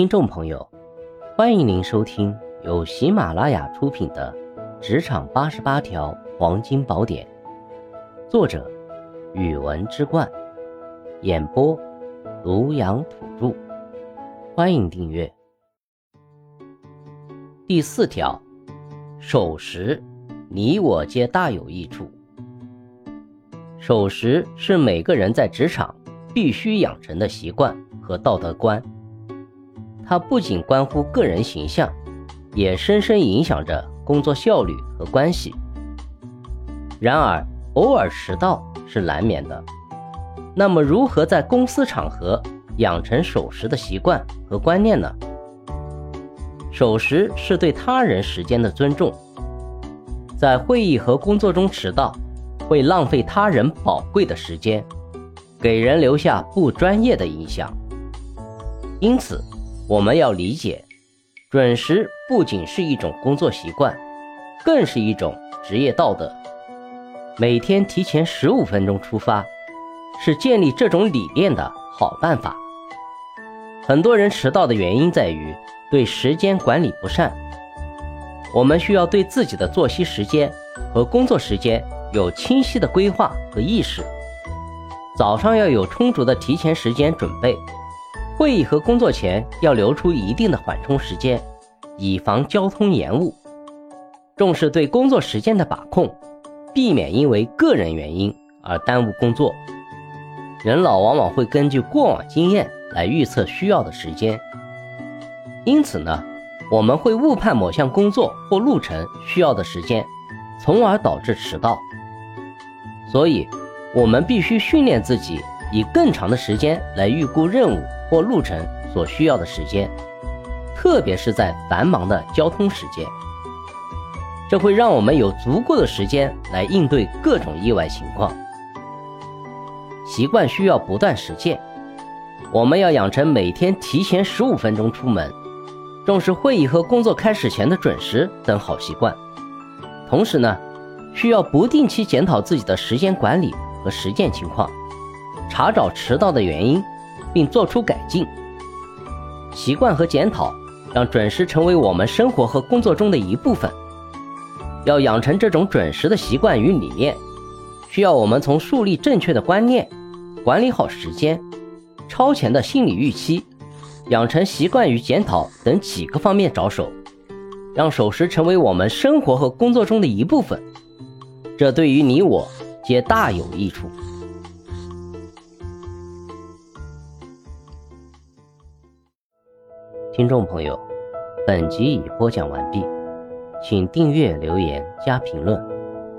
听众朋友，欢迎您收听由喜马拉雅出品的《职场八十八条黄金宝典》，作者：语文之冠，演播：庐阳土著。欢迎订阅。第四条，守时，你我皆大有益处。守时是每个人在职场必须养成的习惯和道德观。它不仅关乎个人形象，也深深影响着工作效率和关系。然而，偶尔迟到是难免的。那么，如何在公司场合养成守时的习惯和观念呢？守时是对他人时间的尊重。在会议和工作中迟到，会浪费他人宝贵的时间，给人留下不专业的印象。因此，我们要理解，准时不仅是一种工作习惯，更是一种职业道德。每天提前十五分钟出发，是建立这种理念的好办法。很多人迟到的原因在于对时间管理不善。我们需要对自己的作息时间和工作时间有清晰的规划和意识。早上要有充足的提前时间准备。会议和工作前要留出一定的缓冲时间，以防交通延误。重视对工作时间的把控，避免因为个人原因而耽误工作。人老往往会根据过往经验来预测需要的时间，因此呢，我们会误判某项工作或路程需要的时间，从而导致迟到。所以，我们必须训练自己以更长的时间来预估任务。或路程所需要的时间，特别是在繁忙的交通时间，这会让我们有足够的时间来应对各种意外情况。习惯需要不断实践，我们要养成每天提前十五分钟出门，重视会议和工作开始前的准时等好习惯。同时呢，需要不定期检讨自己的时间管理和实践情况，查找迟到的原因。并做出改进，习惯和检讨，让准时成为我们生活和工作中的一部分。要养成这种准时的习惯与理念，需要我们从树立正确的观念、管理好时间、超前的心理预期、养成习惯与检讨等几个方面着手，让守时成为我们生活和工作中的一部分。这对于你我皆大有益处。听众朋友，本集已播讲完毕，请订阅、留言、加评论，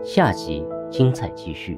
下集精彩继续。